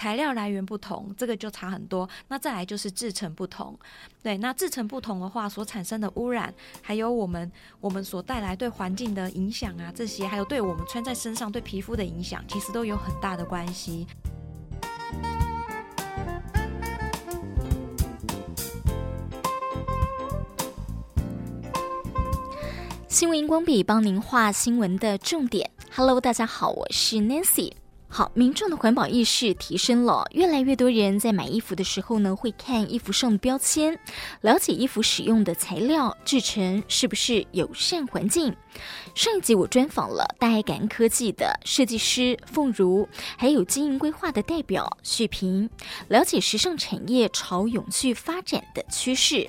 材料来源不同，这个就差很多。那再来就是制成不同，对，那制成不同的话，所产生的污染，还有我们我们所带来对环境的影响啊，这些还有对我们穿在身上对皮肤的影响，其实都有很大的关系。新闻荧光笔帮您画新闻的重点。Hello，大家好，我是 Nancy。好，民众的环保意识提升了，越来越多人在买衣服的时候呢，会看衣服上的标签，了解衣服使用的材料制成是不是友善环境。上一集我专访了大爱感恩科技的设计师凤如，还有经营规划的代表旭平，了解时尚产业朝永续发展的趋势。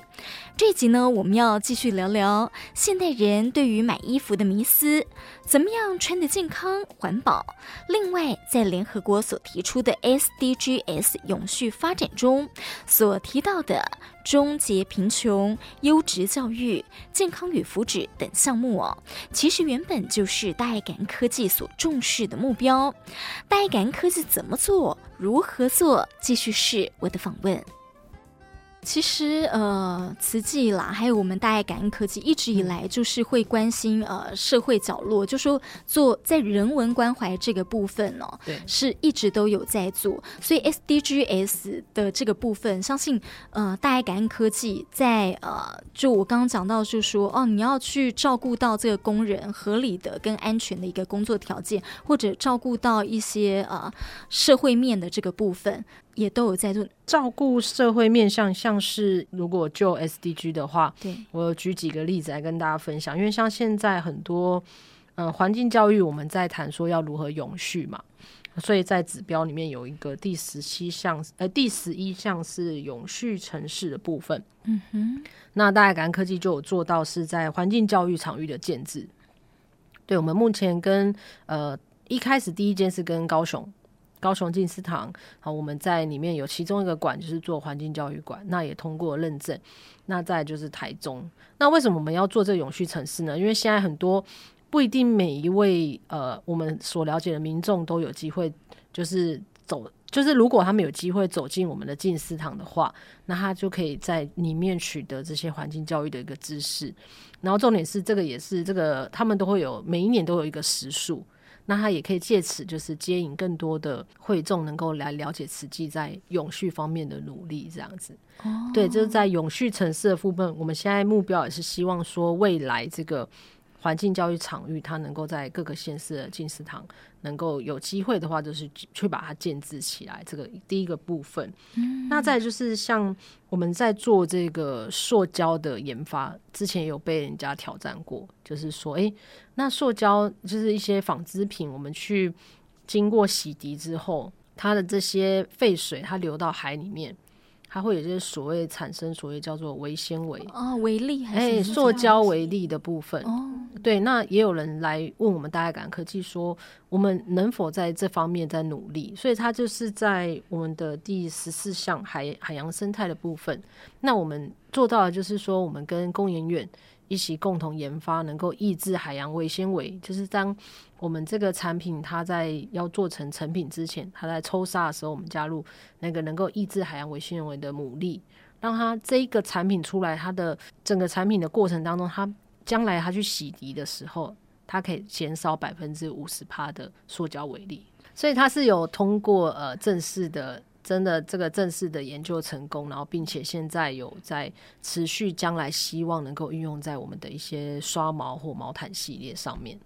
这集呢，我们要继续聊聊现代人对于买衣服的迷思，怎么样穿得健康环保。另外，在联合国所提出的 SDGs 永续发展中所提到的。终结贫穷、优质教育、健康与福祉等项目哦，其实原本就是大爱感恩科技所重视的目标。大爱感恩科技怎么做？如何做？继续是我的访问。其实，呃，慈济啦，还有我们大爱感恩科技，一直以来就是会关心呃社会角落，就说做在人文关怀这个部分哦，对，是一直都有在做。所以 SDGs 的这个部分，相信呃大爱感恩科技在呃，就我刚刚讲到，就是说哦，你要去照顾到这个工人合理的跟安全的一个工作条件，或者照顾到一些呃社会面的这个部分。也都有在做照顾社会面向，像是如果就 SDG 的话，对，我举几个例子来跟大家分享。因为像现在很多呃环境教育，我们在谈说要如何永续嘛，所以在指标里面有一个第十七项，呃，第十一项是永续城市的部分。嗯哼，那大爱感恩科技就有做到是在环境教育场域的建制。对，我们目前跟呃一开始第一件是跟高雄。高雄静思堂，好，我们在里面有其中一个馆就是做环境教育馆，那也通过认证。那再就是台中，那为什么我们要做这个永续城市呢？因为现在很多不一定每一位呃我们所了解的民众都有机会，就是走，就是如果他们有机会走进我们的静思堂的话，那他就可以在里面取得这些环境教育的一个知识。然后重点是这个也是这个他们都会有每一年都有一个时数。那他也可以借此就是接引更多的会众，能够来了解慈济在永续方面的努力，这样子。哦，对，就是在永续城市的部分，我们现在目标也是希望说未来这个。环境教育场域，它能够在各个县市的进食堂能够有机会的话，就是去把它建制起来。这个第一个部分，嗯、那再就是像我们在做这个塑胶的研发，之前有被人家挑战过，就是说，哎，那塑胶就是一些纺织品，我们去经过洗涤之后，它的这些废水，它流到海里面。它会有些所谓产生所谓叫做微纤维哦，微粒还是哎，塑胶微粒的部分哦。对，那也有人来问我们大爱感科技说，我们能否在这方面在努力？所以它就是在我们的第十四项海海洋生态的部分。那我们做到的就是说，我们跟工研院。一起共同研发能够抑制海洋微纤维，就是当我们这个产品它在要做成成品之前，它在抽纱的时候，我们加入那个能够抑制海洋微纤维的牡蛎，让它这一个产品出来，它的整个产品的过程当中，它将来它去洗涤的时候，它可以减少百分之五十帕的塑胶微粒，所以它是有通过呃正式的。真的，这个正式的研究成功，然后并且现在有在持续，将来希望能够运用在我们的一些刷毛或毛毯系列上面。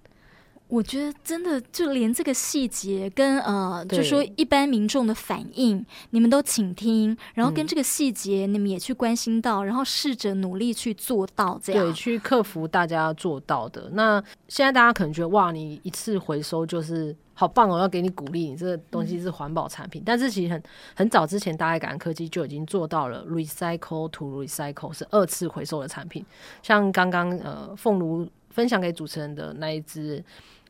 我觉得真的就连这个细节跟呃，就说一般民众的反应，你们都倾听，然后跟这个细节你们也去关心到，然后试着努力去做到这样，对，去克服大家做到的。那现在大家可能觉得哇，你一次回收就是好棒哦，要给你鼓励，你这个东西是环保产品。嗯、但是其实很很早之前，大爱感恩科技就已经做到了 recycle to recycle 是二次回收的产品。像刚刚呃凤如分享给主持人的那一支。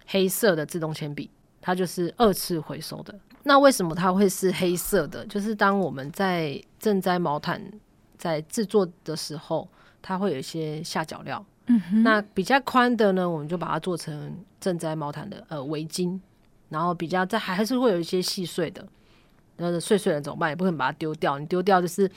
黑色的自动铅笔，它就是二次回收的。那为什么它会是黑色的？就是当我们在赈灾毛毯在制作的时候，它会有一些下脚料。嗯哼。那比较宽的呢，我们就把它做成赈灾毛毯的呃围巾，然后比较在还是会有一些细碎的。呃碎碎的怎么办？也不可能把它丢掉，你丢掉就是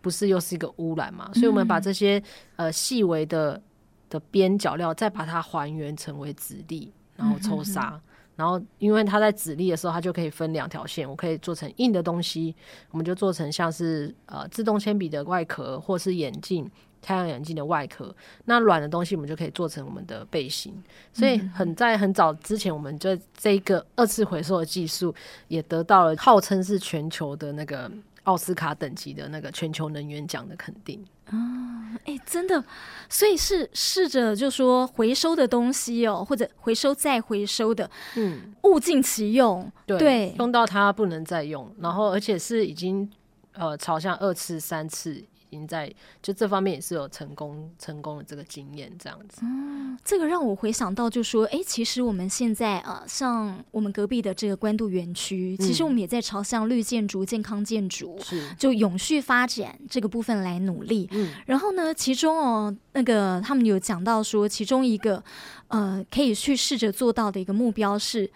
不是又是一个污染嘛？所以我们把这些呃细微的的边角料再把它还原成为纸粒，然后抽纱。嗯哼哼然后，因为它在纸粒的时候，它就可以分两条线。我可以做成硬的东西，我们就做成像是呃自动铅笔的外壳，或是眼镜、太阳眼镜的外壳。那软的东西，我们就可以做成我们的背心。所以很在很早之前，我们就这一个二次回收的技术也得到了号称是全球的那个奥斯卡等级的那个全球能源奖的肯定。啊，哎、欸，真的，所以是试着就说回收的东西哦，或者回收再回收的，嗯，物尽其用，对，对用到它不能再用，然后而且是已经呃朝向二次、三次。在就这方面也是有成功成功的这个经验，这样子。嗯，这个让我回想到，就说，哎，其实我们现在啊，像我们隔壁的这个关渡园区，其实我们也在朝向绿建筑、健康建筑，是就永续发展这个部分来努力。嗯，然后呢，其中哦，那个他们有讲到说，其中一个呃，可以去试着做到的一个目标是。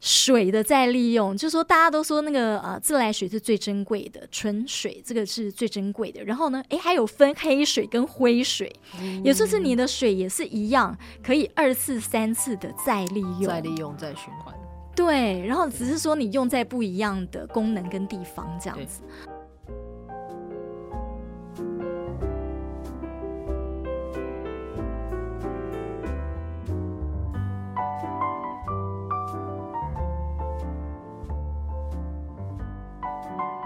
水的再利用，就是说大家都说那个呃自来水是最珍贵的，纯水这个是最珍贵的。然后呢，诶，还有分黑水跟灰水，嗯、也就是你的水也是一样，可以二次、三次的再利用，再利用、再循环。对，然后只是说你用在不一样的功能跟地方这样子。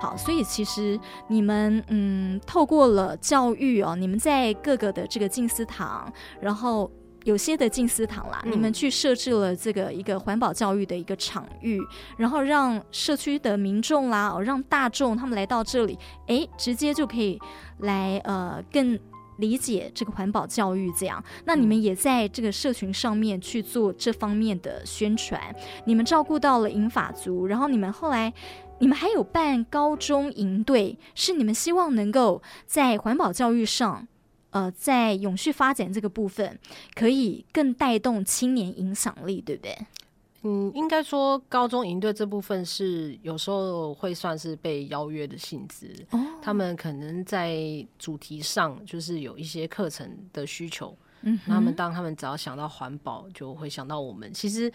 好，所以其实你们嗯，透过了教育哦，你们在各个的这个静思堂，然后有些的静思堂啦，嗯、你们去设置了这个一个环保教育的一个场域，然后让社区的民众啦，哦，让大众他们来到这里，哎，直接就可以来呃更理解这个环保教育这样。那你们也在这个社群上面去做这方面的宣传，你们照顾到了银发族，然后你们后来。你们还有办高中营队，是你们希望能够在环保教育上，呃，在永续发展这个部分，可以更带动青年影响力，对不对？嗯，应该说高中营队这部分是有时候会算是被邀约的性质，哦，他们可能在主题上就是有一些课程的需求，嗯哼，他们当他们只要想到环保，就会想到我们。其实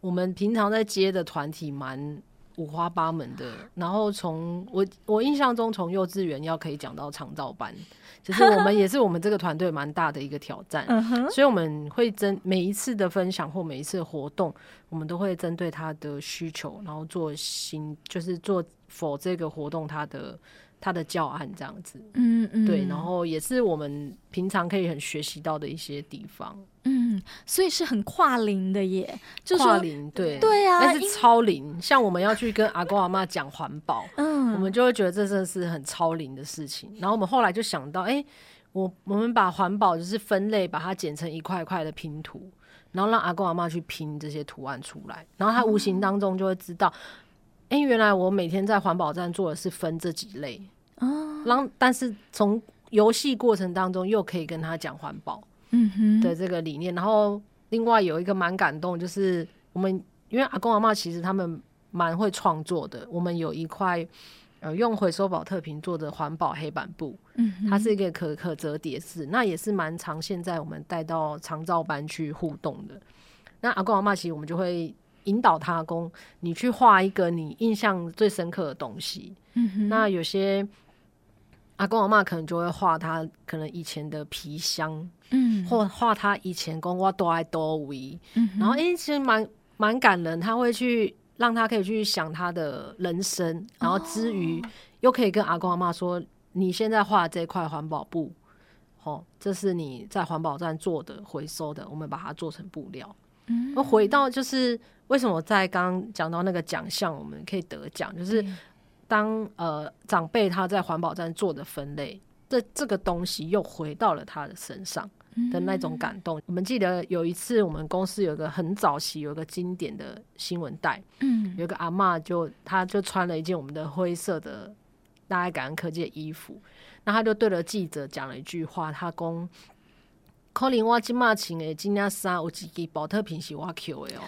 我们平常在接的团体蛮。五花八门的，然后从我我印象中，从幼稚园要可以讲到长照班，其实我们 也是我们这个团队蛮大的一个挑战，所以我们会针每一次的分享或每一次的活动，我们都会针对他的需求，然后做新，就是做 for 这个活动他的。他的教案这样子，嗯嗯，对，然后也是我们平常可以很学习到的一些地方，嗯，所以是很跨龄的耶，就是跨龄，对对啊，但是超龄，像我们要去跟阿公阿妈讲环保，嗯，我们就会觉得这真的是很超龄的事情。然后我们后来就想到，哎、欸，我我们把环保就是分类，把它剪成一块块的拼图，然后让阿公阿妈去拼这些图案出来，然后他无形当中就会知道。嗯哎、欸，原来我每天在环保站做的是分这几类啊，然后但是从游戏过程当中又可以跟他讲环保，嗯哼的这个理念。然后另外有一个蛮感动，就是我们因为阿公阿嬷其实他们蛮会创作的，我们有一块呃用回收宝特瓶做的环保黑板布，嗯，它是一个可可折叠式，那也是蛮常现在我们带到长照班去互动的。那阿公阿嬷其实我们就会。引导他公，你去画一个你印象最深刻的东西。嗯哼，那有些阿公阿嬷可能就会画他可能以前的皮箱，嗯，或画他以前公我多爱多维，嗯，然后诶、欸，其实蛮蛮感人。他会去让他可以去想他的人生，然后之余又可以跟阿公阿妈说，你现在画这块环保布，哦，这是你在环保站做的回收的，我们把它做成布料。嗯，回到就是。为什么在刚刚讲到那个奖项，我们可以得奖，就是当呃长辈他在环保站做的分类，这这个东西又回到了他的身上的那种感动。我们记得有一次，我们公司有一个很早期有一个经典的新闻带，嗯，有一个阿妈就她就穿了一件我们的灰色的大爱感恩科技的衣服，那她就对着记者讲了一句话，她讲。可能我今嘛穿的这件衫有一件宝特瓶是我 Q 的哦。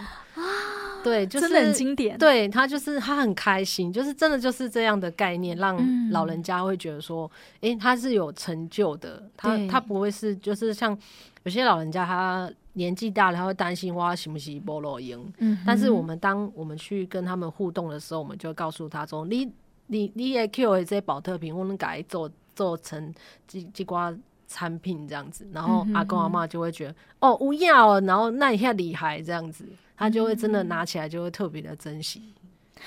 对，就是真的很经典。对他就是他很开心，就是真的就是这样的概念，让老人家会觉得说，哎、嗯欸，他是有成就的，他他不会是就是像有些老人家他年纪大了，他会担心哇行不行菠萝赢。嗯，但是我们当我们去跟他们互动的时候，我们就告诉他说，你你你也 Q 这些保特瓶，我能改做做成鸡鸡瓜。产品这样子，然后阿公阿妈就会觉得、嗯、哦，不要，然后那一下厉害这样子，他就会真的拿起来就会特别的珍惜。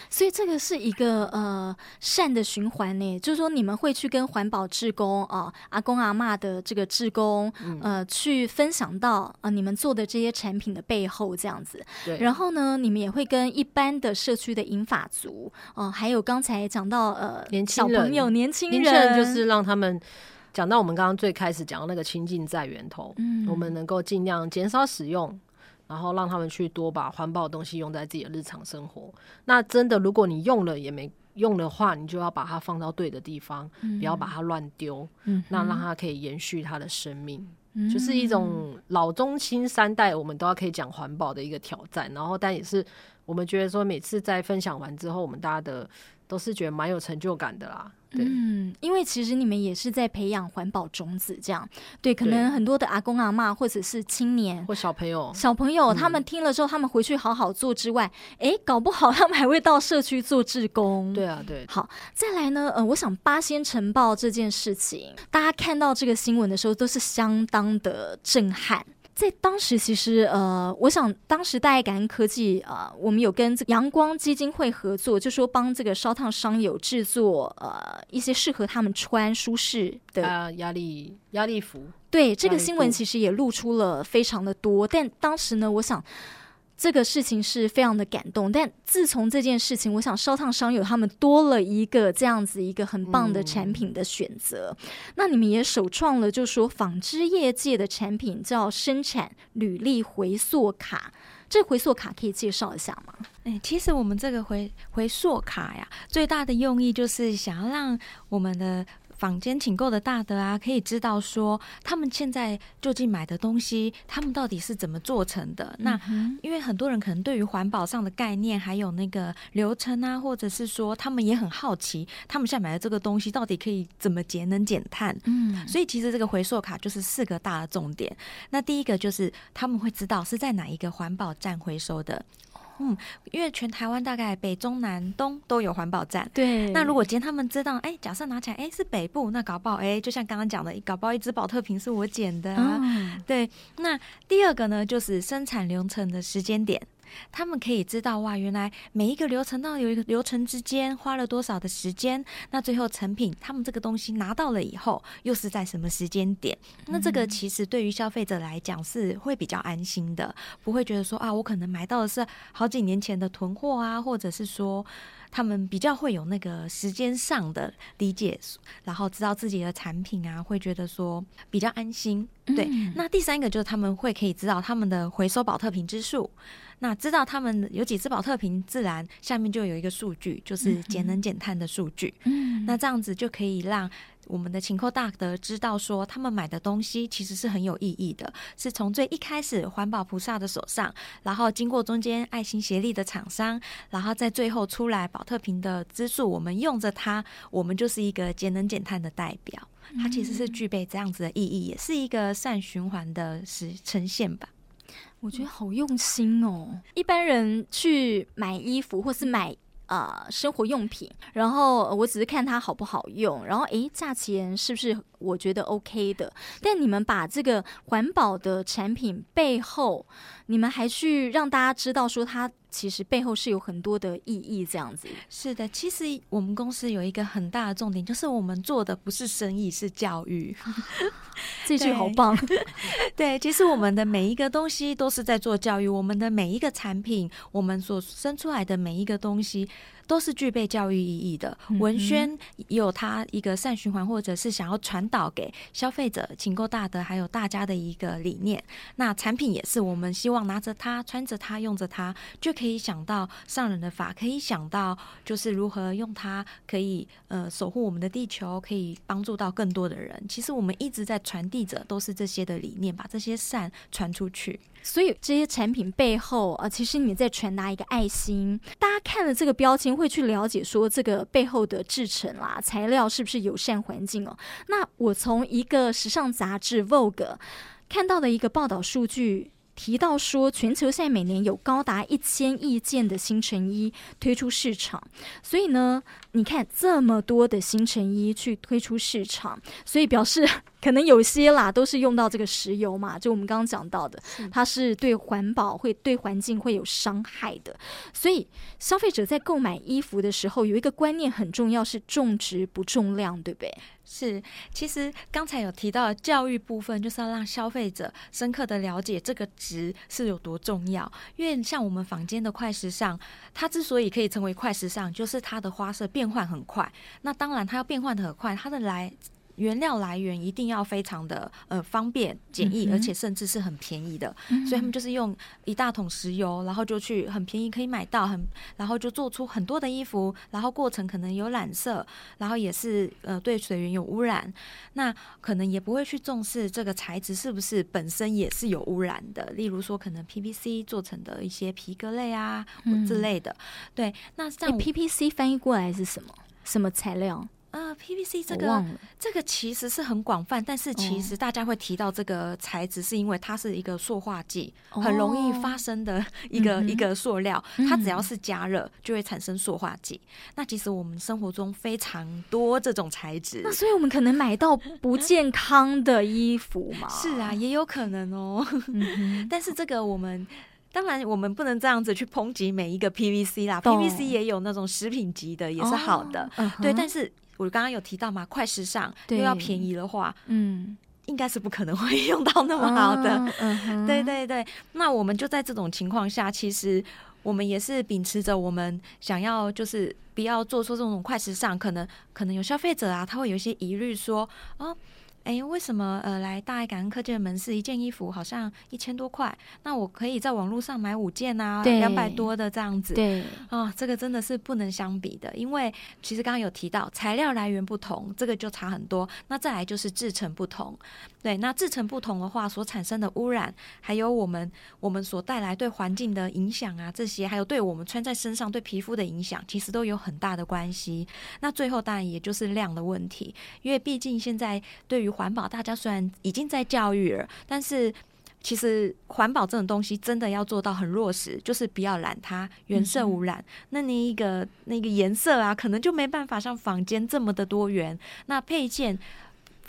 所以这个是一个呃善的循环呢，就是说你们会去跟环保志工啊、呃、阿公阿妈的这个志工、嗯、呃去分享到啊、呃、你们做的这些产品的背后这样子。对。然后呢，你们也会跟一般的社区的银发族哦、呃，还有刚才讲到呃年轻小朋友、年轻人，年轻人就是让他们。讲到我们刚刚最开始讲到那个清净在源头，嗯，我们能够尽量减少使用，然后让他们去多把环保的东西用在自己的日常生活。那真的，如果你用了也没用的话，你就要把它放到对的地方，嗯、不要把它乱丢，嗯，那让它可以延续它的生命，嗯，就是一种老中青三代我们都要可以讲环保的一个挑战。然后，但也是我们觉得说，每次在分享完之后，我们大家的都是觉得蛮有成就感的啦。嗯，因为其实你们也是在培养环保种子，这样对，可能很多的阿公阿嬷或者是青年或小朋友，小朋友他们听了之后，他们回去好好做之外，哎、嗯，搞不好他们还会到社区做志工。对啊，对。好，再来呢，呃，我想八仙尘爆这件事情，大家看到这个新闻的时候都是相当的震撼。在当时，其实呃，我想当时大爱感恩科技呃，我们有跟这个阳光基金会合作，就说帮这个烧烫伤友制作呃一些适合他们穿舒适的啊压力压力服。对，这个新闻其实也露出了非常的多，但当时呢，我想。这个事情是非常的感动，但自从这件事情，我想烧烫伤友他们多了一个这样子一个很棒的产品的选择。那你们也首创了，就说纺织业界的产品叫生产履历回溯卡。这回溯卡可以介绍一下吗？哎，其实我们这个回回溯卡呀，最大的用意就是想要让我们的。坊间请购的大德啊，可以知道说他们现在究竟买的东西，他们到底是怎么做成的。嗯、那因为很多人可能对于环保上的概念，还有那个流程啊，或者是说他们也很好奇，他们现在买的这个东西到底可以怎么节能减碳。嗯，所以其实这个回溯卡就是四个大的重点。那第一个就是他们会知道是在哪一个环保站回收的。嗯，因为全台湾大概北中南东都有环保站。对，那如果今天他们知道，哎，假设拿起来，哎，是北部，那搞不好，哎，就像刚刚讲的，搞不好一只宝特瓶是我捡的对，那第二个呢，就是生产流程的时间点。他们可以知道哇，原来每一个流程到有一个流程之间花了多少的时间，那最后成品他们这个东西拿到了以后，又是在什么时间点？那这个其实对于消费者来讲是会比较安心的，不会觉得说啊，我可能买到的是好几年前的囤货啊，或者是说他们比较会有那个时间上的理解，然后知道自己的产品啊，会觉得说比较安心。对，那第三个就是他们会可以知道他们的回收保特瓶之数。那知道他们有几只保特瓶，自然下面就有一个数据，就是节能减碳的数据。嗯，那这样子就可以让我们的请购大德知道说，他们买的东西其实是很有意义的，是从最一开始环保菩萨的手上，然后经过中间爱心协力的厂商，然后在最后出来宝特瓶的资数，我们用着它，我们就是一个节能减碳的代表。它其实是具备这样子的意义，也是一个善循环的实呈现吧。我觉得好用心哦！一般人去买衣服或是买啊生活用品，然后我只是看它好不好用，然后诶，价钱是不是我觉得 OK 的？但你们把这个环保的产品背后，你们还去让大家知道说它。其实背后是有很多的意义，这样子。是的，其实我们公司有一个很大的重点，就是我们做的不是生意，是教育。这句好棒。对，其实我们的每一个东西都是在做教育，我们的每一个产品，我们所生出来的每一个东西，都是具备教育意义的。文宣有它一个善循环，或者是想要传导给消费者请购大德还有大家的一个理念。那产品也是，我们希望拿着它、穿着它、用着它，就可以想到上人的法，可以想到就是如何用它，可以呃守护我们的地球，可以帮助到更多的人。其实我们一直在传递着都是这些的理念，把这些善传出去。所以这些产品背后啊，其实你在传达一个爱心。大家看了这个标签，会去了解说这个背后的制成啦、材料是不是友善环境哦。那我从一个时尚杂志《Vogue》看到的一个报道数据。提到说，全球现在每年有高达一千亿件的新成衣推出市场，所以呢，你看这么多的新成衣去推出市场，所以表示 可能有些啦都是用到这个石油嘛，就我们刚刚讲到的，它是对环保会对环境会有伤害的，所以消费者在购买衣服的时候有一个观念很重要，是重质不重量，对不对？是，其实刚才有提到的教育部分，就是要让消费者深刻的了解这个值是有多重要。因为像我们坊间的快时尚，它之所以可以成为快时尚，就是它的花色变换很快。那当然，它要变换的很快，它的来。原料来源一定要非常的呃方便简易，而且甚至是很便宜的，嗯、所以他们就是用一大桶石油，然后就去很便宜可以买到很，然后就做出很多的衣服，然后过程可能有染色，然后也是呃对水源有污染，那可能也不会去重视这个材质是不是本身也是有污染的，例如说可能 PVC 做成的一些皮革类啊或之类的，嗯、对，那像、欸、PVC 翻译过来是什么？什么材料？啊、uh，PVC 这个这个其实是很广泛，但是其实大家会提到这个材质，是因为它是一个塑化剂，oh. 很容易发生的一个、mm -hmm. 一个塑料，它只要是加热就会产生塑化剂。Mm -hmm. 那其实我们生活中非常多这种材质，那所以我们可能买到不 健康的衣服嘛？是啊，也有可能哦。Mm -hmm. 但是这个我们当然我们不能这样子去抨击每一个 PVC 啦，PVC 也有那种食品级的，也是好的，oh. uh. 对，但是。我刚刚有提到嘛，快时尚又要便宜的话，嗯，应该是不可能会用到那么好的。啊嗯、对对对，那我们就在这种情况下，其实我们也是秉持着我们想要，就是不要做出这种快时尚，可能可能有消费者啊，他会有一些疑虑说，哦。哎，为什么呃来大爱感恩科技的门市一件衣服好像一千多块？那我可以在网络上买五件啊，两百多的这样子。对啊、哦，这个真的是不能相比的，因为其实刚刚有提到材料来源不同，这个就差很多。那再来就是制成不同，对，那制成不同的话，所产生的污染，还有我们我们所带来对环境的影响啊，这些还有对我们穿在身上对皮肤的影响，其实都有很大的关系。那最后当然也就是量的问题，因为毕竟现在对于环保，大家虽然已经在教育了，但是其实环保这种东西真的要做到很落实，就是不要染它，原色无染。嗯、那你一个那个颜色啊，可能就没办法像坊间这么的多元。那配件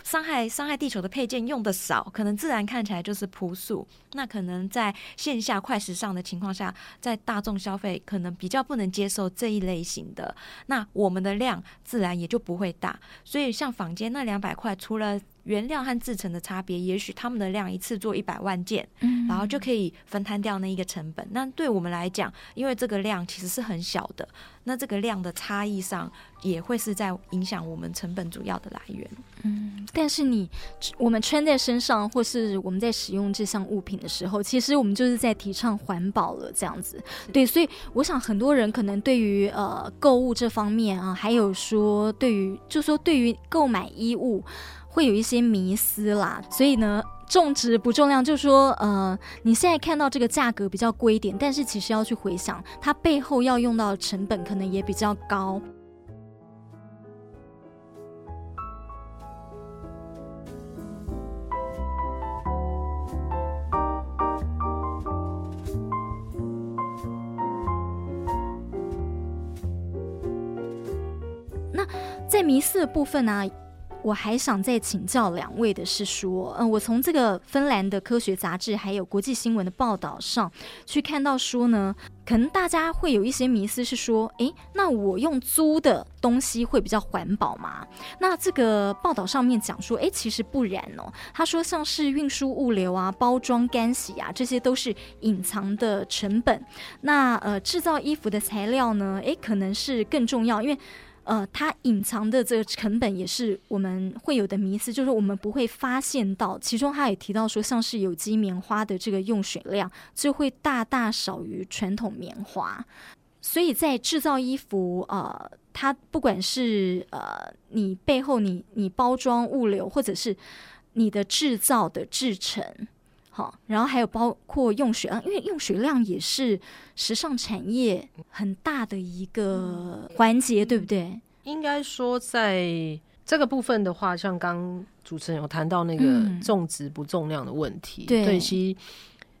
伤害伤害地球的配件用的少，可能自然看起来就是朴素。那可能在线下快时尚的情况下，在大众消费可能比较不能接受这一类型的。那我们的量自然也就不会大。所以像坊间那两百块，除了原料和制成的差别，也许他们的量一次做一百万件，嗯，然后就可以分摊掉那一个成本。那对我们来讲，因为这个量其实是很小的，那这个量的差异上也会是在影响我们成本主要的来源。嗯，但是你我们穿在身上，或是我们在使用这项物品的时候，其实我们就是在提倡环保了，这样子。对，所以我想很多人可能对于呃购物这方面啊，还有说对于就说对于购买衣物。会有一些迷思啦，所以呢，重质不重量，就是说，呃，你现在看到这个价格比较贵一点，但是其实要去回想，它背后要用到的成本可能也比较高。那在迷思的部分呢、啊？我还想再请教两位的是说，嗯，我从这个芬兰的科学杂志还有国际新闻的报道上去看到说呢，可能大家会有一些迷思是说，诶，那我用租的东西会比较环保吗？那这个报道上面讲说，诶，其实不然哦。他说，像是运输物流啊、包装、干洗啊，这些都是隐藏的成本。那呃，制造衣服的材料呢，诶，可能是更重要，因为。呃，它隐藏的这个成本也是我们会有的迷思，就是我们不会发现到。其中他也提到说，像是有机棉花的这个用水量就会大大少于传统棉花，所以在制造衣服，呃，它不管是呃你背后你你包装物流，或者是你的制造的制成。好，然后还有包括用水量，因为用水量也是时尚产业很大的一个环节，对不对？应该说，在这个部分的话，像刚主持人有谈到那个重质不重量的问题，嗯、对，其实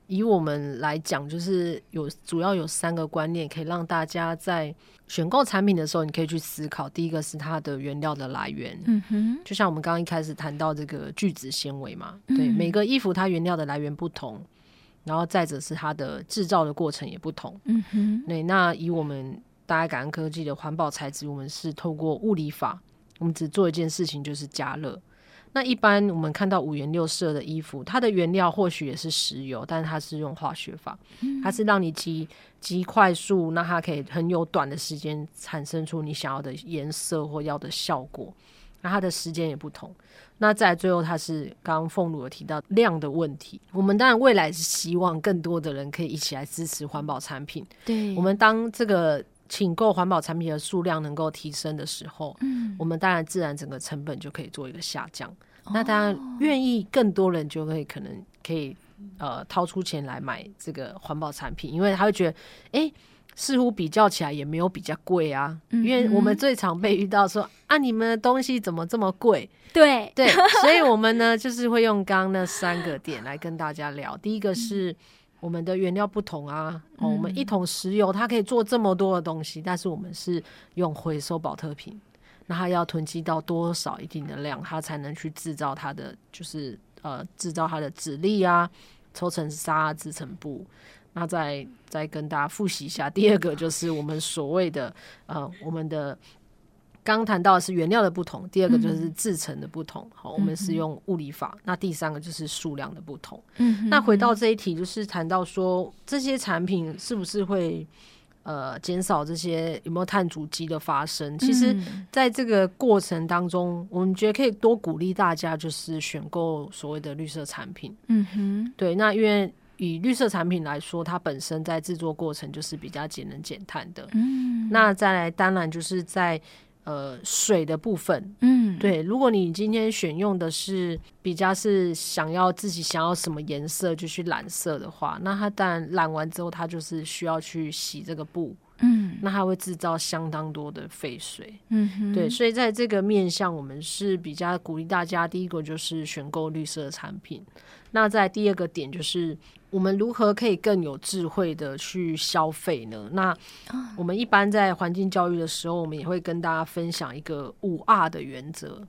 以我们来讲，就是有主要有三个观念，可以让大家在。选购产品的时候，你可以去思考。第一个是它的原料的来源，嗯哼，就像我们刚刚一开始谈到这个聚酯纤维嘛，嗯、对，每个衣服它原料的来源不同，然后再者是它的制造的过程也不同，嗯哼，对。那以我们大爱感恩科技的环保材质，我们是透过物理法，我们只做一件事情，就是加热。那一般我们看到五颜六色的衣服，它的原料或许也是石油，但是它是用化学法，它是让你极极快速，那它可以很有短的时间产生出你想要的颜色或要的效果。那它的时间也不同。那在最后，它是刚刚凤如有提到量的问题。我们当然未来是希望更多的人可以一起来支持环保产品。对，我们当这个。请购环保产品的数量能够提升的时候，嗯，我们当然自然整个成本就可以做一个下降。哦、那当然愿意更多人就会可能可以呃掏出钱来买这个环保产品，因为他会觉得，哎、欸，似乎比较起来也没有比较贵啊。嗯、因为我们最常被遇到说啊，你们的东西怎么这么贵？对对，所以我们呢就是会用刚刚那三个点来跟大家聊。第一个是。嗯我们的原料不同啊，哦，我们一桶石油它可以做这么多的东西，但是我们是用回收保特瓶，那它要囤积到多少一定的量，它才能去制造它的，就是呃制造它的纸粒啊，抽成纱织成布。那再再跟大家复习一下，第二个就是我们所谓的呃我们的。刚谈到的是原料的不同，第二个就是制成的不同。好、嗯，我们是用物理法。嗯、那第三个就是数量的不同。嗯，那回到这一题，就是谈到说这些产品是不是会呃减少这些有没有碳足迹的发生？其实，在这个过程当中，我们觉得可以多鼓励大家，就是选购所谓的绿色产品。嗯哼，对。那因为以绿色产品来说，它本身在制作过程就是比较节能减碳的。嗯，那再来，当然就是在呃，水的部分，嗯，对，如果你今天选用的是比较是想要自己想要什么颜色就去染色的话，那它当然染完之后，它就是需要去洗这个布，嗯，那它会制造相当多的废水，嗯哼，对，所以在这个面向，我们是比较鼓励大家，第一个就是选购绿色产品，那在第二个点就是。我们如何可以更有智慧的去消费呢？那我们一般在环境教育的时候，我们也会跟大家分享一个五 R 的原则。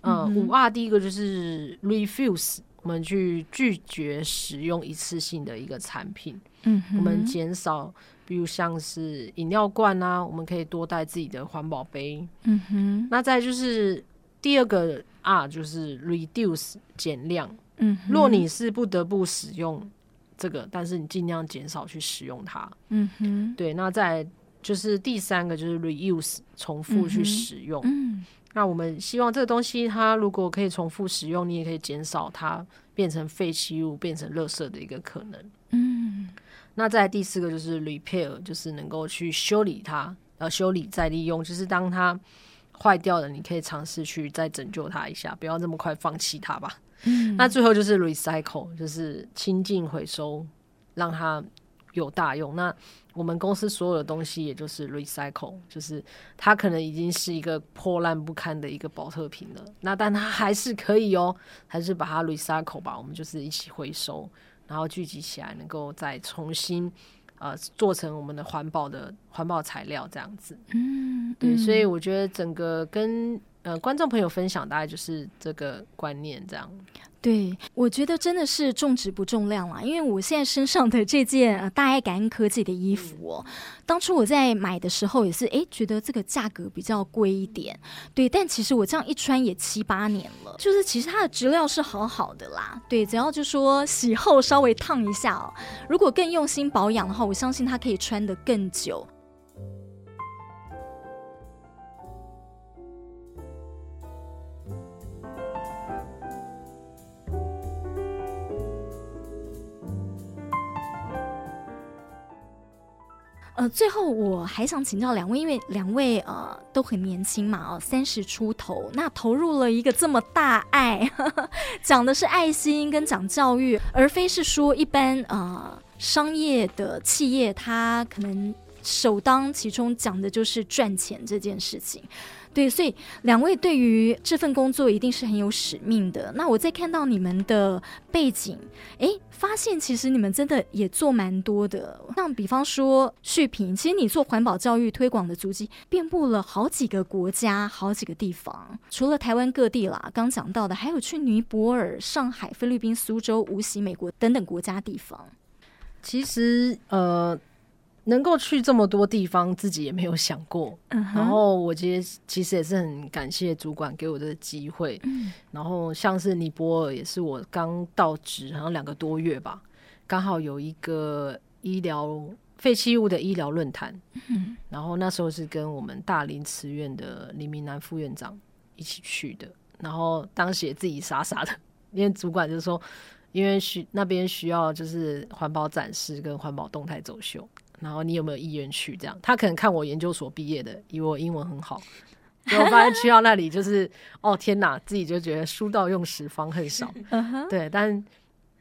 嗯，五 R 第一个就是 refuse，我们去拒绝使用一次性的一个产品。嗯，我们减少，比如像是饮料罐啊，我们可以多带自己的环保杯。嗯哼，那再就是第二个 R 就是 reduce，减量。嗯，若你是不得不使用。这个，但是你尽量减少去使用它。嗯哼，对。那再就是第三个，就是 reuse，重复去使用。嗯，嗯，那我们希望这个东西，它如果可以重复使用，你也可以减少它变成废弃物、变成垃圾的一个可能。嗯，那再第四个就是 repair，就是能够去修理它，呃，修理再利用，就是当它坏掉了，你可以尝试去再拯救它一下，不要这么快放弃它吧。嗯，那最后就是 recycle，就是清净回收，让它有大用。那我们公司所有的东西，也就是 recycle，就是它可能已经是一个破烂不堪的一个保特瓶了，那但它还是可以哦，还是把它 recycle 吧。我们就是一起回收，然后聚集起来，能够再重新呃做成我们的环保的环保材料这样子。嗯，对，所以我觉得整个跟呃观众朋友分享，大概就是这个观念这样。对，我觉得真的是重质不重量啦。因为我现在身上的这件、呃、大爱感恩科技的衣服哦，当初我在买的时候也是哎，觉得这个价格比较贵一点。对，但其实我这样一穿也七八年了，就是其实它的质料是好好的啦。对，只要就说洗后稍微烫一下哦，如果更用心保养的话，我相信它可以穿得更久。呃，最后我还想请教两位，因为两位呃都很年轻嘛，哦，三十出头，那投入了一个这么大爱，讲的是爱心跟讲教育，而非是说一般呃商业的企业，它可能首当其冲讲的就是赚钱这件事情。对，所以两位对于这份工作一定是很有使命的。那我在看到你们的背景，哎，发现其实你们真的也做蛮多的。像比方说续平，其实你做环保教育推广的足迹遍布了好几个国家、好几个地方，除了台湾各地啦，刚讲到的，还有去尼泊尔、上海、菲律宾、苏州、无锡、美国等等国家地方。其实，呃。能够去这么多地方，自己也没有想过。Uh. 然后我觉得其实也是很感谢主管给我的机会。嗯、然后像是尼泊尔，也是我刚到职，好像两个多月吧，刚好有一个医疗废弃物的医疗论坛。嗯、然后那时候是跟我们大林慈院的李明南副院长一起去的。然后当时也自己傻傻的，因为主管就说，因为需那边需要就是环保展示跟环保动态走秀。然后你有没有意愿去？这样他可能看我研究所毕业的，以为我英文很好，结果发现去到那里就是哦天哪，自己就觉得书到用时方恨少。对，但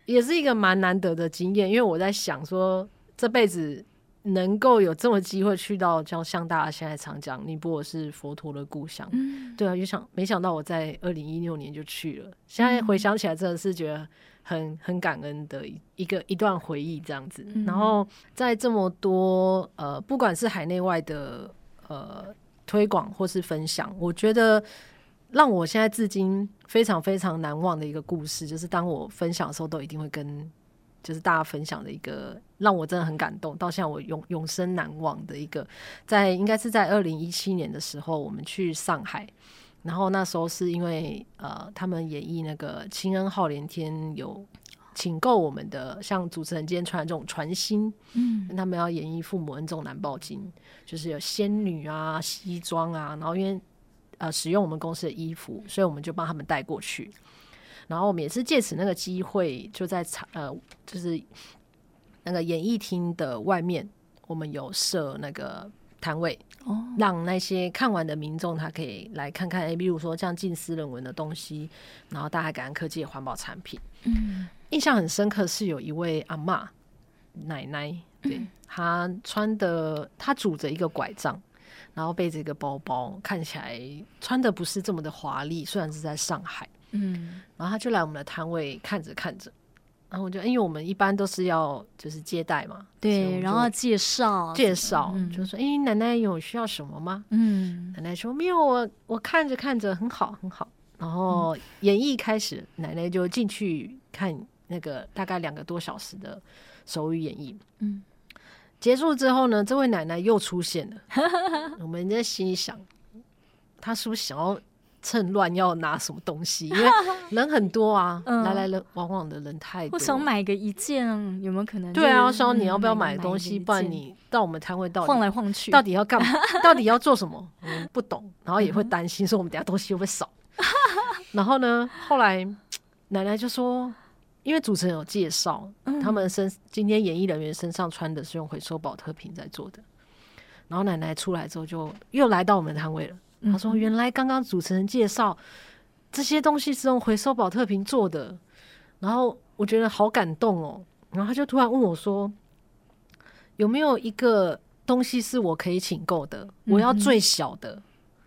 也是一个蛮难得的经验，因为我在想说这辈子能够有这么机会去到，就像大家现在常讲，尼泊尔是佛陀的故乡。对啊，就想没想到我在二零一六年就去了，现在回想起来真的是觉得。很很感恩的一个一段回忆这样子，嗯、然后在这么多呃，不管是海内外的呃推广或是分享，我觉得让我现在至今非常非常难忘的一个故事，就是当我分享的时候，都一定会跟就是大家分享的一个让我真的很感动，到现在我永永生难忘的一个，在应该是在二零一七年的时候，我们去上海。然后那时候是因为呃，他们演绎那个亲恩浩连天有请购我们的，像主持人今天穿的这种传心，嗯，他们要演绎父母恩重难报经，就是有仙女啊、西装啊，然后因为呃使用我们公司的衣服，所以我们就帮他们带过去。然后我们也是借此那个机会，就在场呃，就是那个演艺厅的外面，我们有设那个。摊位，哦让那些看完的民众，他可以来看看。哎，比如说像近似人文的东西，然后大爱感恩科技的环保产品。嗯，印象很深刻是有一位阿妈奶奶，对，她穿的，她拄着一个拐杖，然后背着一个包包，看起来穿的不是这么的华丽。虽然是在上海，嗯，然后她就来我们的摊位看着看着。然后我就，因为我们一般都是要就是接待嘛，对，然后介绍介绍，嗯、就说，哎，奶奶有需要什么吗？嗯，奶奶说没有，我我看着看着很好很好。然后演艺开始，嗯、奶奶就进去看那个大概两个多小时的手语演绎。嗯，结束之后呢，这位奶奶又出现了，我们在心里想，她是不是想要？趁乱要拿什么东西，因为人很多啊，嗯、来来人往往的人太多。我想买个一件，有没有可能？对啊，说你要不要买东西？不然你到我们摊位到晃来晃去，到底要干嘛？到底要做什么？我们不懂，然后也会担心说我们等下东西会不会少。然后呢，后来 奶奶就说，因为主持人有介绍，嗯、他们身今天演艺人员身上穿的是用回收宝特瓶在做的。然后奶奶出来之后，就又来到我们摊位了。他说：“原来刚刚主持人介绍这些东西是用回收宝特瓶做的，然后我觉得好感动哦。然后他就突然问我说：‘有没有一个东西是我可以请购的？我要最小的。’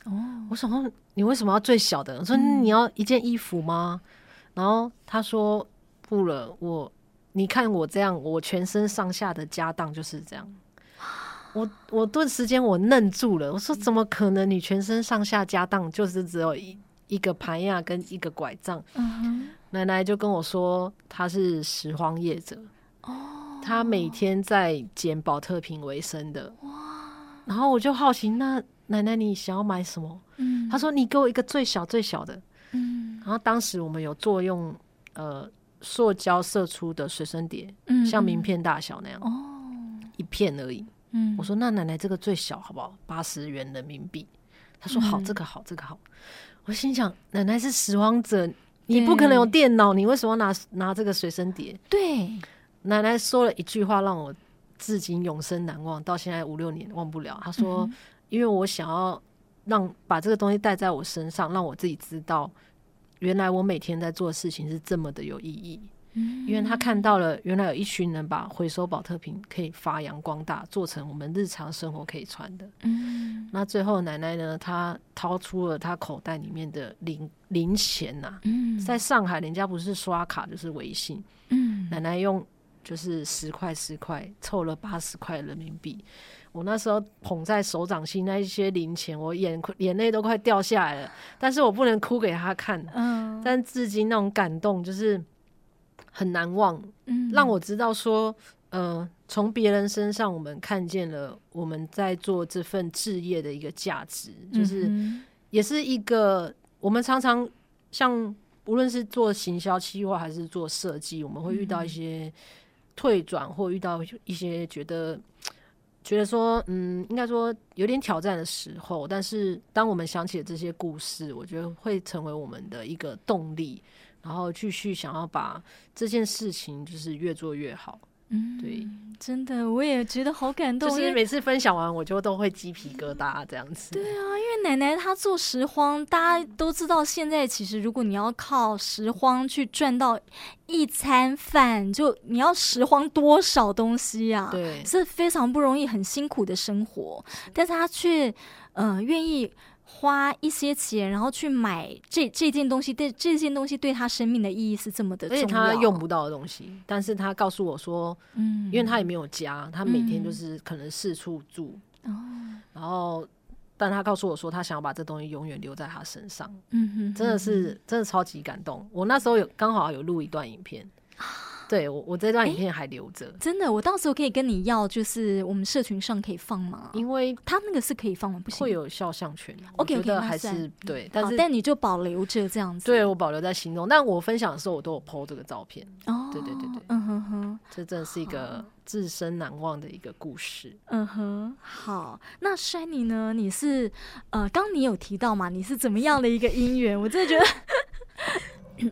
哦，我想说：‘你为什么要最小的？’我说：‘你要一件衣服吗？’然后他说：‘不了，我你看我这样，我全身上下的家当就是这样。’我我顿时间我愣住了，我说怎么可能？你全身上下家当就是只有一一个盘呀跟一个拐杖。嗯，奶奶就跟我说她是拾荒业者哦，她每天在捡宝特瓶为生的哇。然后我就好奇，那奶奶你想要买什么？嗯，她说你给我一个最小最小的。嗯，然后当时我们有作用呃塑胶射出的随身碟，嗯，像名片大小那样哦，一片而已。嗯，我说那奶奶这个最小好不好？八十元人民币。他说好，这个好，这个好。我心想，奶奶是拾荒者，你不可能有电脑，你为什么拿拿这个随身碟？对，奶奶说了一句话让我至今永生难忘，到现在五六年忘不了。她说，因为我想要让把这个东西带在我身上，让我自己知道，原来我每天在做的事情是这么的有意义。因为他看到了，原来有一群人把回收宝特瓶可以发扬光大，做成我们日常生活可以穿的。嗯，那最后奶奶呢，她掏出了她口袋里面的零零钱呐。嗯，在上海，人家不是刷卡就是微信。嗯，奶奶用就是十块十块凑了八十块人民币。我那时候捧在手掌心那一些零钱，我眼眼泪都快掉下来了。但是我不能哭给他看。嗯，但至今那种感动就是。很难忘，嗯，让我知道说，呃，从别人身上我们看见了我们在做这份置业的一个价值，就是也是一个我们常常像无论是做行销企划还是做设计，我们会遇到一些退转或遇到一些觉得觉得说，嗯，应该说有点挑战的时候，但是当我们想起了这些故事，我觉得会成为我们的一个动力。然后继续想要把这件事情就是越做越好，嗯，对，真的我也觉得好感动。就是每次分享完，我就都会鸡皮疙瘩这样子。对啊，因为奶奶她做拾荒，大家都知道，现在其实如果你要靠拾荒去赚到一餐饭，就你要拾荒多少东西啊？对，是非常不容易、很辛苦的生活，但是她却呃愿意。花一些钱，然后去买这这件东西，对这件东西对他生命的意义是这么的重要。而且他用不到的东西，但是他告诉我说，嗯，因为他也没有家，他每天就是可能四处住，嗯，然后，但他告诉我说，他想要把这东西永远留在他身上，嗯哼，真的是真的超级感动。我那时候有刚好有录一段影片。对我，我这段影片还留着。真的，我到时候可以跟你要，就是我们社群上可以放吗？因为他那个是可以放的，不行，会有肖像权。OK，我觉得还是对，但是但你就保留着这样子。对，我保留在心中，但我分享的时候，我都有 po 这个照片。哦，对对对对，嗯哼哼，这真的是一个自身难忘的一个故事。嗯哼，好，那 Shiny 呢？你是呃，刚你有提到嘛？你是怎么样的一个姻缘？我真的觉得。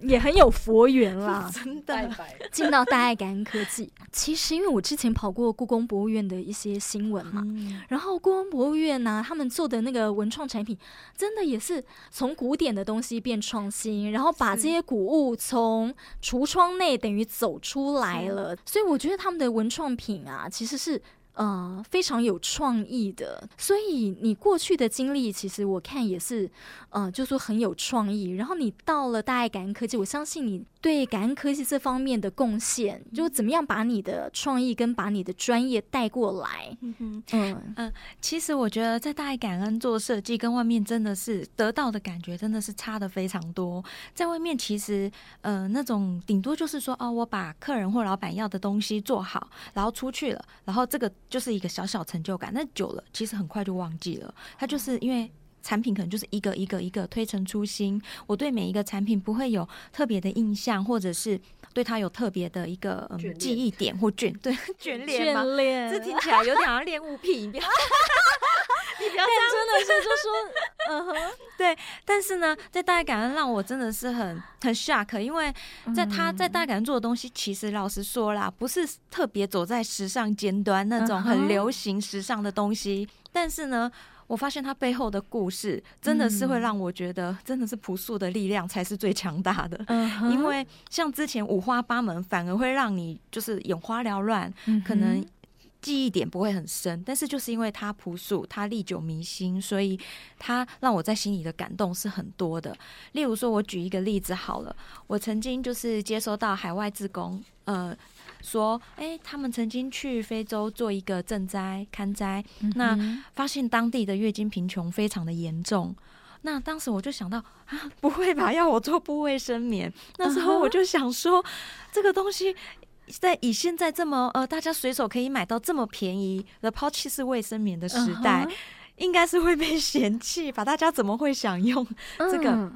也很有佛缘啦，真的。进到大爱感恩科技，其实因为我之前跑过故宫博物院的一些新闻嘛，嗯、然后故宫博物院呢、啊，他们做的那个文创产品，真的也是从古典的东西变创新，然后把这些古物从橱窗内等于走出来了，所以我觉得他们的文创品啊，其实是。呃，非常有创意的，所以你过去的经历，其实我看也是，呃，就说很有创意。然后你到了大爱感恩科技，我相信你。对感恩科技这方面的贡献，就怎么样把你的创意跟把你的专业带过来？嗯嗯嗯、呃，其实我觉得在大爱感恩做设计，跟外面真的是得到的感觉真的是差的非常多。在外面其实呃那种顶多就是说哦，我把客人或老板要的东西做好，然后出去了，然后这个就是一个小小成就感。那久了其实很快就忘记了，它就是因为。产品可能就是一个一个一个推陈出新，我对每一个产品不会有特别的印象，或者是对它有特别的一个、嗯、记忆点或眷对眷恋吗？恋 这听起来有点像恋物癖，你不要，你不要真的是就说嗯哼，对。但是呢，在大爱感恩让我真的是很很 shock，因为在他在大爱感恩做的东西，其实老实说啦，不是特别走在时尚尖端那种很流行时尚的东西，嗯、但是呢。我发现他背后的故事真的是会让我觉得，真的是朴素的力量才是最强大的。嗯，因为像之前五花八门，反而会让你就是眼花缭乱，可能记忆点不会很深，但是就是因为它朴素，它历久弥新，所以它让我在心里的感动是很多的。例如说，我举一个例子好了，我曾经就是接收到海外志工，呃，说，哎，他们曾经去非洲做一个赈灾勘灾，那发现当地的月经贫穷非常的严重。那当时我就想到啊，不会吧，要我做部卫生棉？那时候我就想说，这个东西。在以现在这么呃，大家随手可以买到这么便宜的抛弃式卫生棉的时代，uh huh. 应该是会被嫌弃吧？大家怎么会想用这个？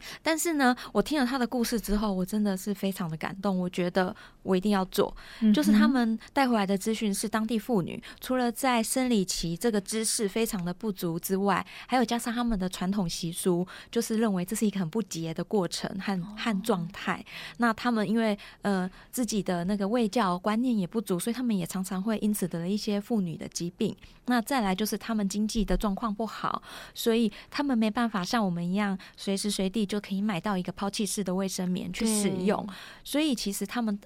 嗯但是呢，我听了他的故事之后，我真的是非常的感动。我觉得我一定要做。嗯、就是他们带回来的资讯是，当地妇女除了在生理期这个知识非常的不足之外，还有加上他们的传统习俗，就是认为这是一个很不洁的过程和和状态。哦、那他们因为呃自己的那个卫教观念也不足，所以他们也常常会因此得了一些妇女的疾病。那再来就是他们经济的状况不好，所以他们没办法像我们一样随时随地。就可以买到一个抛弃式的卫生棉去使用，所以其实他们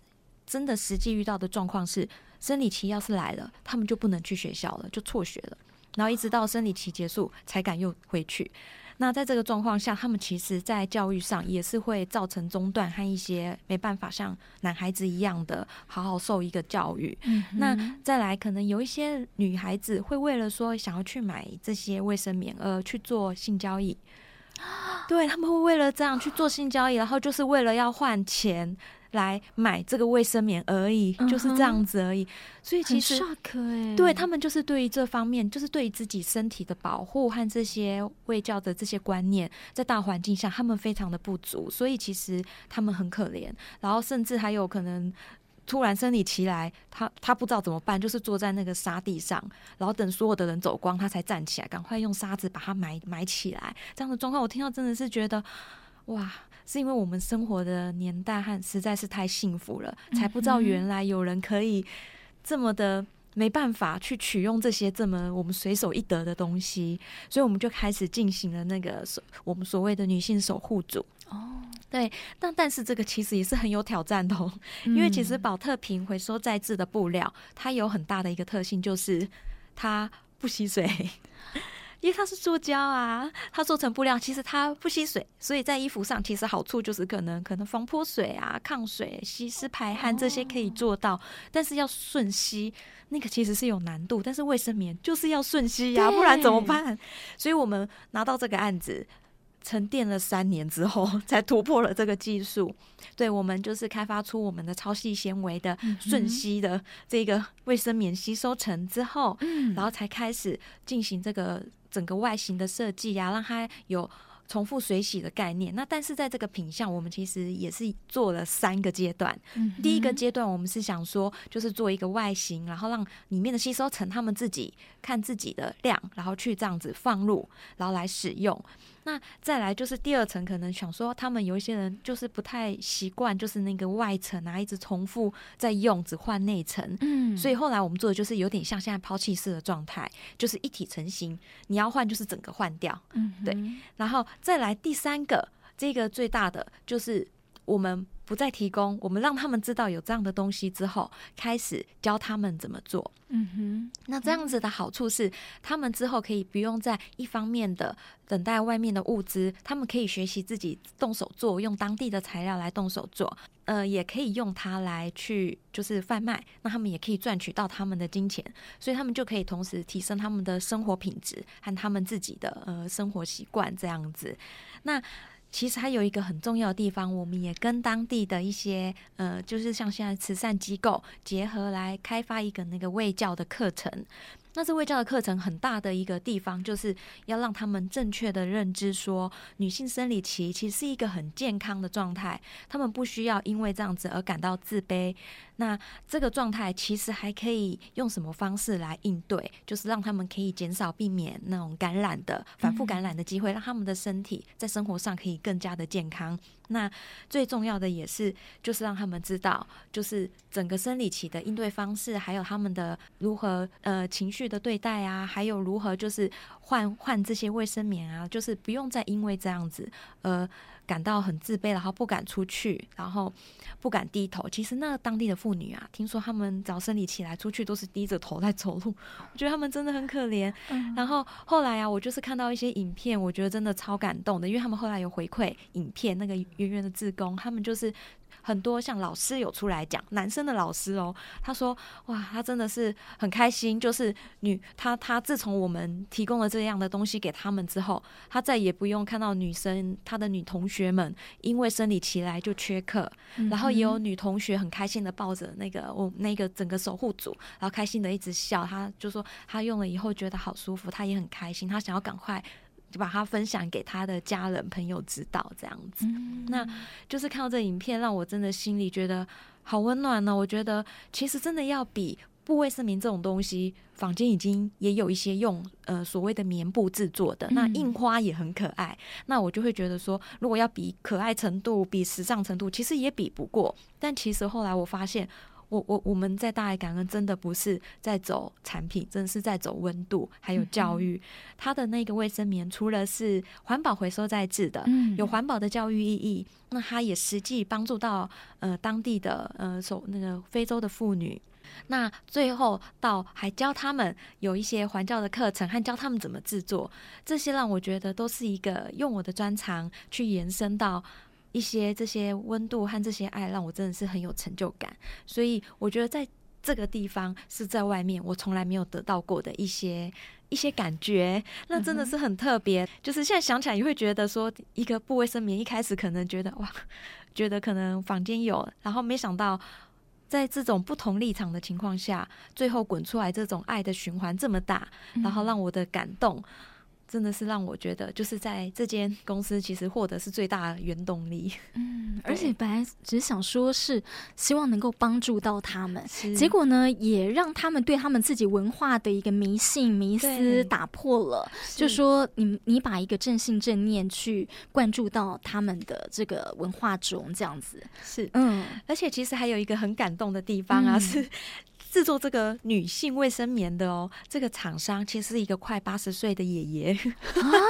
真的实际遇到的状况是，生理期要是来了，他们就不能去学校了，就辍学了，然后一直到生理期结束才敢又回去。那在这个状况下，他们其实在教育上也是会造成中断和一些没办法像男孩子一样的好好受一个教育。嗯、那再来，可能有一些女孩子会为了说想要去买这些卫生棉而去做性交易。对，他们会为了这样去做性交易，然后就是为了要换钱来买这个卫生棉而已，嗯、就是这样子而已。所以其实，对他们就是对于这方面，就是对于自己身体的保护和这些卫教的这些观念，在大环境下，他们非常的不足，所以其实他们很可怜。然后甚至还有可能。突然生理期来，他他不知道怎么办，就是坐在那个沙地上，然后等所有的人走光，他才站起来，赶快用沙子把它埋埋起来。这样的状况，我听到真的是觉得，哇，是因为我们生活的年代和实在是太幸福了，才不知道原来有人可以这么的没办法去取用这些这么我们随手一得的东西，所以我们就开始进行了那个所我们所谓的女性守护组。哦，对，但但是这个其实也是很有挑战的哦，因为其实宝特瓶回收再制的布料，它有很大的一个特性，就是它不吸水，因为它是塑胶啊，它做成布料，其实它不吸水，所以在衣服上其实好处就是可能可能防泼水啊、抗水、吸湿排汗这些可以做到，但是要瞬吸，那个其实是有难度，但是卫生棉就是要瞬吸呀，不然怎么办？所以我们拿到这个案子。沉淀了三年之后，才突破了这个技术。对，我们就是开发出我们的超细纤维的瞬吸的这个卫生棉吸收层之后，嗯、然后才开始进行这个整个外形的设计呀，让它有重复水洗的概念。那但是在这个品相，我们其实也是做了三个阶段。嗯、第一个阶段，我们是想说，就是做一个外形，然后让里面的吸收层他们自己看自己的量，然后去这样子放入，然后来使用。那再来就是第二层，可能想说他们有一些人就是不太习惯，就是那个外层啊，一直重复在用，只换内层。嗯，所以后来我们做的就是有点像现在抛弃式的状态，就是一体成型，你要换就是整个换掉。嗯，对。然后再来第三个，这个最大的就是我们不再提供，我们让他们知道有这样的东西之后，开始教他们怎么做。嗯哼，那这样子的好处是，他们之后可以不用在一方面的等待外面的物资，他们可以学习自己动手做，用当地的材料来动手做，呃，也可以用它来去就是贩卖，那他们也可以赚取到他们的金钱，所以他们就可以同时提升他们的生活品质和他们自己的呃生活习惯这样子，那。其实还有一个很重要的地方，我们也跟当地的一些呃，就是像现在慈善机构结合来开发一个那个卫教的课程。那这卫教的课程很大的一个地方，就是要让他们正确的认知说，女性生理期其实是一个很健康的状态，他们不需要因为这样子而感到自卑。那这个状态其实还可以用什么方式来应对？就是让他们可以减少避免那种感染的反复感染的机会，让他们的身体在生活上可以更加的健康。那最重要的也是，就是让他们知道，就是整个生理期的应对方式，还有他们的如何呃情绪。的对待啊，还有如何就是换换这些卫生棉啊，就是不用再因为这样子呃。感到很自卑，然后不敢出去，然后不敢低头。其实那当地的妇女啊，听说她们早生理起来出去都是低着头在走路，我觉得她们真的很可怜。嗯。然后后来啊，我就是看到一些影片，我觉得真的超感动的，因为他们后来有回馈影片，那个圆圆的志工，他们就是。很多像老师有出来讲，男生的老师哦，他说哇，他真的是很开心，就是女他他自从我们提供了这样的东西给他们之后，他再也不用看到女生他的女同学们因为生理期来就缺课，嗯、然后也有女同学很开心的抱着那个我那个整个守护组，然后开心的一直笑，他就说他用了以后觉得好舒服，他也很开心，他想要赶快。就把它分享给他的家人朋友知道，这样子，嗯、那就是看到这影片，让我真的心里觉得好温暖呢。我觉得其实真的要比布卫生棉这种东西，坊间已经也有一些用呃所谓的棉布制作的，那印花也很可爱。那我就会觉得说，如果要比可爱程度、比时尚程度，其实也比不过。但其实后来我发现。我我我们在大爱感恩真的不是在走产品，真的是在走温度，还有教育。它的那个卫生棉，除了是环保回收再制的，有环保的教育意义，那它也实际帮助到呃当地的呃手那个非洲的妇女。那最后到还教他们有一些环教的课程，和教他们怎么制作，这些让我觉得都是一个用我的专长去延伸到。一些这些温度和这些爱，让我真的是很有成就感。所以我觉得在这个地方是在外面，我从来没有得到过的一些一些感觉，那真的是很特别。就是现在想起来，也会觉得说，一个布卫生棉，一开始可能觉得哇，觉得可能房间有，然后没想到在这种不同立场的情况下，最后滚出来这种爱的循环这么大，然后让我的感动。真的是让我觉得，就是在这间公司，其实获得是最大的原动力。嗯，而且本来只是想说是希望能够帮助到他们，结果呢，也让他们对他们自己文化的一个迷信迷思打破了。就说你你把一个正信正念去灌注到他们的这个文化中，这样子是嗯，而且其实还有一个很感动的地方啊，嗯、是。制作这个女性卫生棉的哦，这个厂商其实是一个快八十岁的爷爷。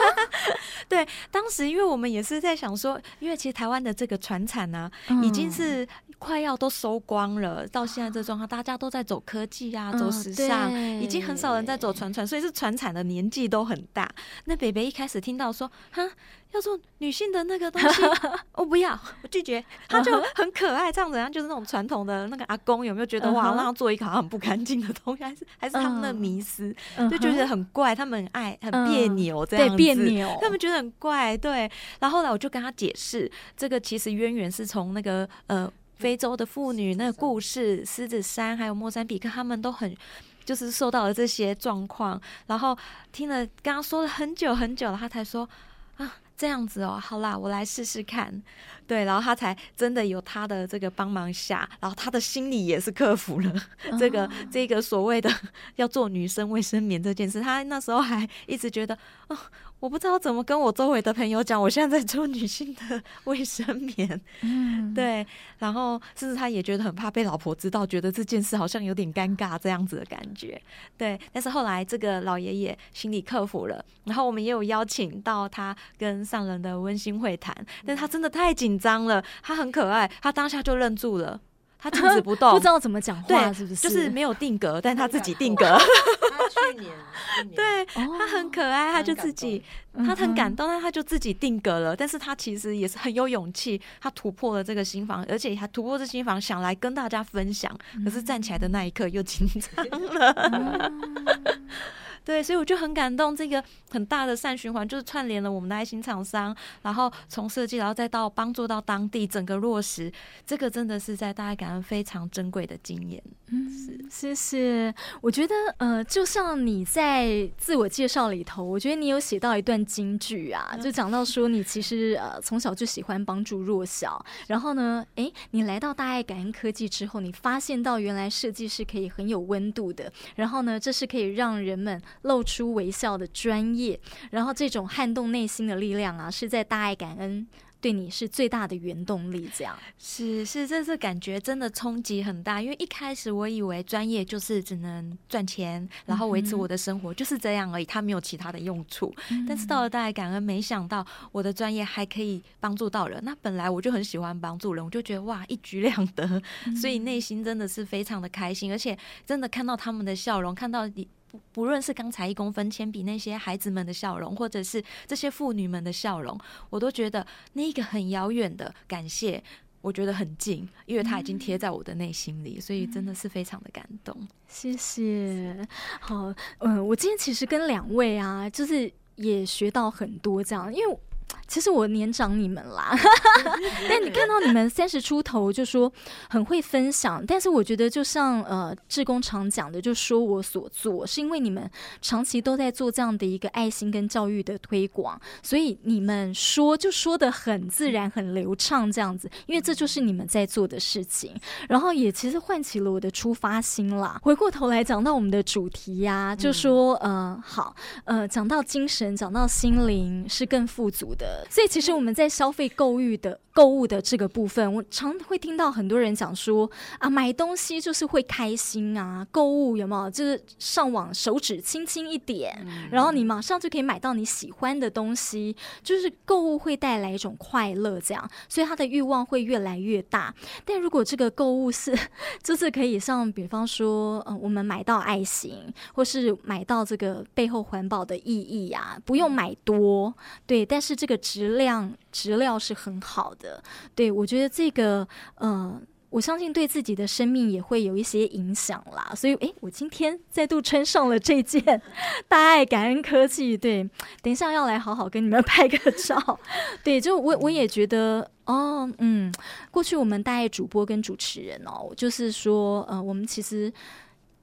对，当时因为我们也是在想说，因为其实台湾的这个船产呢，已经是快要都收光了。到现在这状况，大家都在走科技啊，走时尚，已经很少人在走传产，所以是传产的年纪都很大。那北北一开始听到说，哈。要做女性的那个东西，我不要，我拒绝。他就很可爱，这样子，然后就是那种传统的那个阿公，有没有觉得哇，让他做一个好像很不干净的东西，还是还是他们的迷思，就觉得很怪，他们很爱很别扭这样子，别扭，他们觉得很怪，对。然后后来我就跟他解释，这个其实渊源是从那个呃非洲的妇女那个故事，狮子山还有莫桑比克，他们都很就是受到了这些状况，然后听了刚刚说了很久很久了，他才说啊。这样子哦，好啦，我来试试看，对，然后他才真的有他的这个帮忙下，然后他的心里也是克服了这个、哦、这个所谓的 要做女生卫生棉这件事，他那时候还一直觉得哦。我不知道怎么跟我周围的朋友讲，我现在在做女性的 卫生棉，嗯，对，然后甚至他也觉得很怕被老婆知道，觉得这件事好像有点尴尬这样子的感觉，对。但是后来这个老爷爷心里克服了，然后我们也有邀请到他跟上人的温馨会谈，但他真的太紧张了，他很可爱，他当下就愣住了。他静止不动，不知道怎么讲话，是不是？就是没有定格，但他自己定格。他去年，对，他很可爱，他就自己，他很感动，但他就自己定格了。但是他其实也是很有勇气，他突破了这个心房，而且他突破这心房，想来跟大家分享。可是站起来的那一刻又紧张了。对，所以我就很感动，这个很大的善循环就是串联了我们的爱心厂商，然后从设计，然后再到帮助到当地整个落实，这个真的是在大家感恩非常珍贵的经验。嗯，是，谢谢。我觉得，呃，就像你在自我介绍里头，我觉得你有写到一段金句啊，就讲到说你其实呃从小就喜欢帮助弱小，然后呢，诶，你来到大爱感恩科技之后，你发现到原来设计是可以很有温度的，然后呢，这是可以让人们。露出微笑的专业，然后这种撼动内心的力量啊，是在大爱感恩。对你是最大的原动力，这样是是，这次感觉真的冲击很大。因为一开始我以为专业就是只能赚钱，然后维持我的生活，就是这样而已，它没有其他的用处。嗯、但是到了大爱感恩，没想到我的专业还可以帮助到人。那本来我就很喜欢帮助人，我就觉得哇，一举两得，所以内心真的是非常的开心，而且真的看到他们的笑容，看到你。不论是刚才一公分铅笔那些孩子们的笑容，或者是这些妇女们的笑容，我都觉得那个很遥远的感谢，我觉得很近，因为它已经贴在我的内心里，所以真的是非常的感动。谢谢。好，嗯，我今天其实跟两位啊，就是也学到很多这样，因为。其实我年长你们啦，但你看到你们三十出头就说很会分享，但是我觉得就像呃志工常讲的，就说我所做是因为你们长期都在做这样的一个爱心跟教育的推广，所以你们说就说得很自然、很流畅这样子，因为这就是你们在做的事情，然后也其实唤起了我的出发心啦。回过头来讲到我们的主题呀、就说呃好呃讲到精神，讲到心灵是更富足的。所以，其实我们在消费购物的购物的这个部分，我常会听到很多人讲说啊，买东西就是会开心啊，购物有没有？就是上网手指轻轻一点，然后你马上就可以买到你喜欢的东西，就是购物会带来一种快乐，这样，所以他的欲望会越来越大。但如果这个购物是，就是可以像比方说，嗯，我们买到爱心，或是买到这个背后环保的意义呀，不用买多，对，但是这这个。质量质料是很好的，对，我觉得这个，呃，我相信对自己的生命也会有一些影响啦。所以，诶，我今天再度穿上了这件大爱感恩科技，对，等一下要来好好跟你们拍个照。对，就我我也觉得，哦，嗯，过去我们大爱主播跟主持人哦，就是说，呃，我们其实。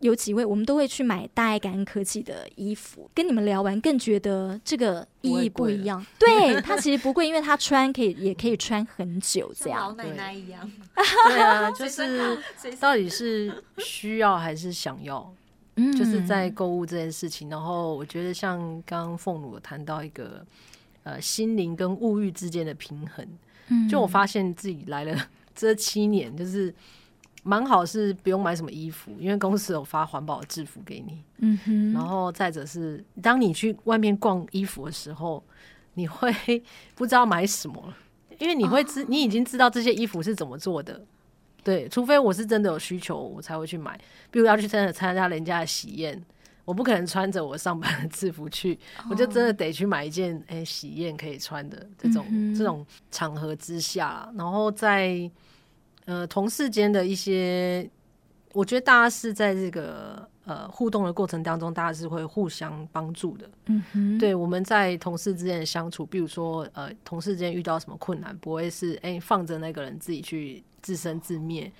有几位，我们都会去买大爱感恩科技的衣服。跟你们聊完，更觉得这个意义不一样。对，它其实不贵，因为它穿可以，也可以穿很久，这样。老奶奶一样。对啊，就是到底是 需要还是想要？嗯，就是在购物这件事情。然后我觉得，像刚刚凤乳谈到一个呃心灵跟物欲之间的平衡。嗯，就我发现自己来了这七年，就是。蛮好，是不用买什么衣服，因为公司有发环保的制服给你。嗯哼。然后再者是，当你去外面逛衣服的时候，你会不知道买什么，因为你会知，你已经知道这些衣服是怎么做的。对，除非我是真的有需求，我才会去买。比如要去真的参加人家的喜宴，我不可能穿着我上班的制服去，我就真的得去买一件哎、欸、喜宴可以穿的这种这种场合之下，然后在。呃，同事间的一些，我觉得大家是在这个呃互动的过程当中，大家是会互相帮助的。嗯哼，对，我们在同事之间的相处，比如说呃，同事之间遇到什么困难，不会是哎、欸、放着那个人自己去自生自灭。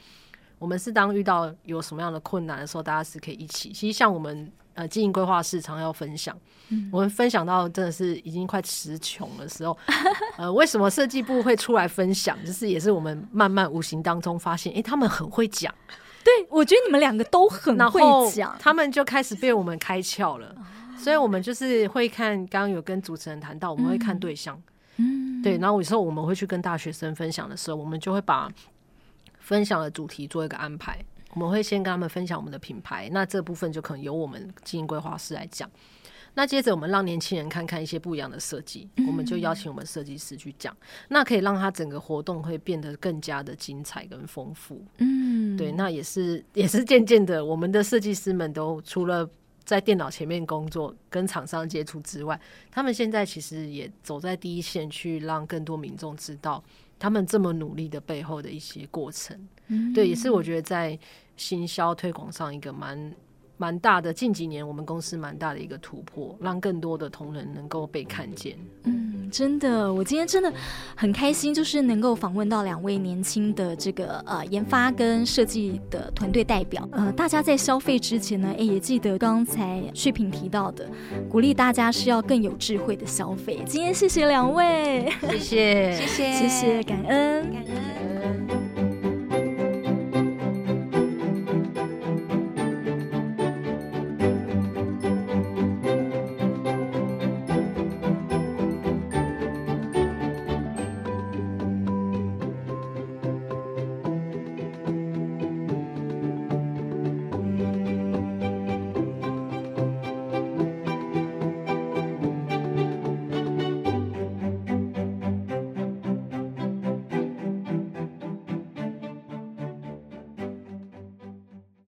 我们是当遇到有什么样的困难的时候，大家是可以一起。其实像我们。呃，经营规划市场要分享，嗯，我们分享到真的是已经快词穷的时候，呃，为什么设计部会出来分享？就是也是我们慢慢无形当中发现，哎、欸，他们很会讲。对，我觉得你们两个都很会讲，他们就开始被我们开窍了。所以，我们就是会看，刚刚有跟主持人谈到，我们会看对象，嗯，对。然后有时候我们会去跟大学生分享的时候，我们就会把分享的主题做一个安排。我们会先跟他们分享我们的品牌，那这部分就可能由我们经营规划师来讲。那接着我们让年轻人看看一些不一样的设计，嗯、我们就邀请我们设计师去讲，那可以让他整个活动会变得更加的精彩跟丰富。嗯，对，那也是也是渐渐的，我们的设计师们都除了在电脑前面工作跟厂商接触之外，他们现在其实也走在第一线，去让更多民众知道他们这么努力的背后的一些过程。嗯，对，也是我觉得在。行销推广上一个蛮蛮大的，近几年我们公司蛮大的一个突破，让更多的同仁能够被看见。嗯，真的，我今天真的很开心，就是能够访问到两位年轻的这个呃研发跟设计的团队代表。呃，大家在消费之前呢，哎，也记得刚才旭平提到的，鼓励大家是要更有智慧的消费。今天谢谢两位，谢谢，谢谢，谢谢，感恩。